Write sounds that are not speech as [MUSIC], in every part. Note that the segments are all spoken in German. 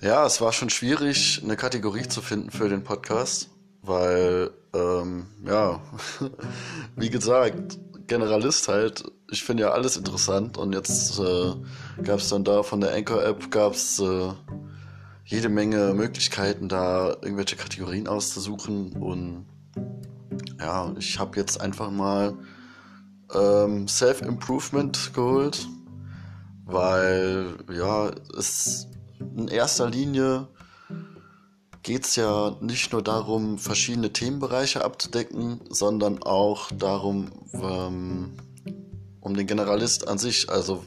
Ja, es war schon schwierig, eine Kategorie zu finden für den Podcast, weil, ähm, ja, [LAUGHS] wie gesagt, Generalist halt. Ich finde ja alles interessant und jetzt äh, gab es dann da von der Anchor-App gab es äh, jede Menge Möglichkeiten, da irgendwelche Kategorien auszusuchen und ja, ich habe jetzt einfach mal ähm, Self-Improvement geholt, weil ja, es in erster Linie geht es ja nicht nur darum, verschiedene Themenbereiche abzudecken, sondern auch darum, ähm, um den Generalist an sich. Also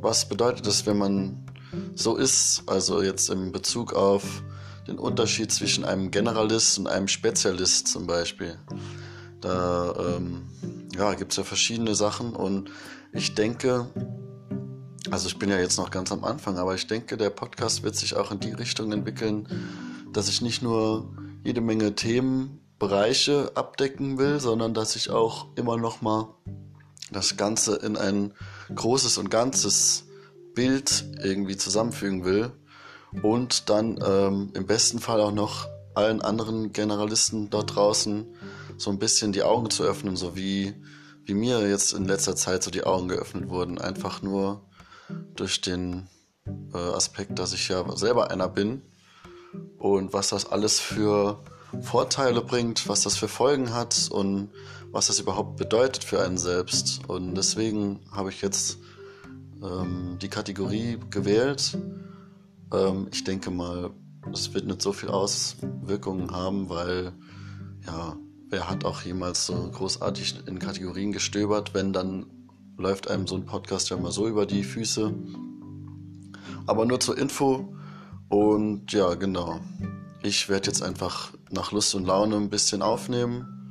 was bedeutet es, wenn man so ist? Also jetzt im Bezug auf den Unterschied zwischen einem Generalist und einem Spezialist zum Beispiel. Da ähm, ja, gibt es ja verschiedene Sachen und ich denke, also ich bin ja jetzt noch ganz am Anfang, aber ich denke, der Podcast wird sich auch in die Richtung entwickeln, dass ich nicht nur jede Menge Themenbereiche abdecken will, sondern dass ich auch immer noch mal das Ganze in ein großes und ganzes Bild irgendwie zusammenfügen will und dann ähm, im besten Fall auch noch allen anderen Generalisten dort draußen so ein bisschen die Augen zu öffnen, so wie, wie mir jetzt in letzter Zeit so die Augen geöffnet wurden. Einfach nur durch den äh, Aspekt, dass ich ja selber einer bin und was das alles für Vorteile bringt, was das für Folgen hat und was das überhaupt bedeutet für einen selbst. Und deswegen habe ich jetzt ähm, die Kategorie gewählt. Ähm, ich denke mal, es wird nicht so viel Auswirkungen haben, weil ja, wer hat auch jemals so großartig in Kategorien gestöbert, wenn dann läuft einem so ein Podcast ja mal so über die Füße. Aber nur zur Info. Und ja, genau. Ich werde jetzt einfach nach Lust und Laune ein bisschen aufnehmen.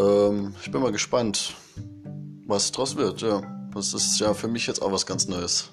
Ähm, ich bin mal gespannt, was draus wird. Ja, das ist ja für mich jetzt auch was ganz Neues.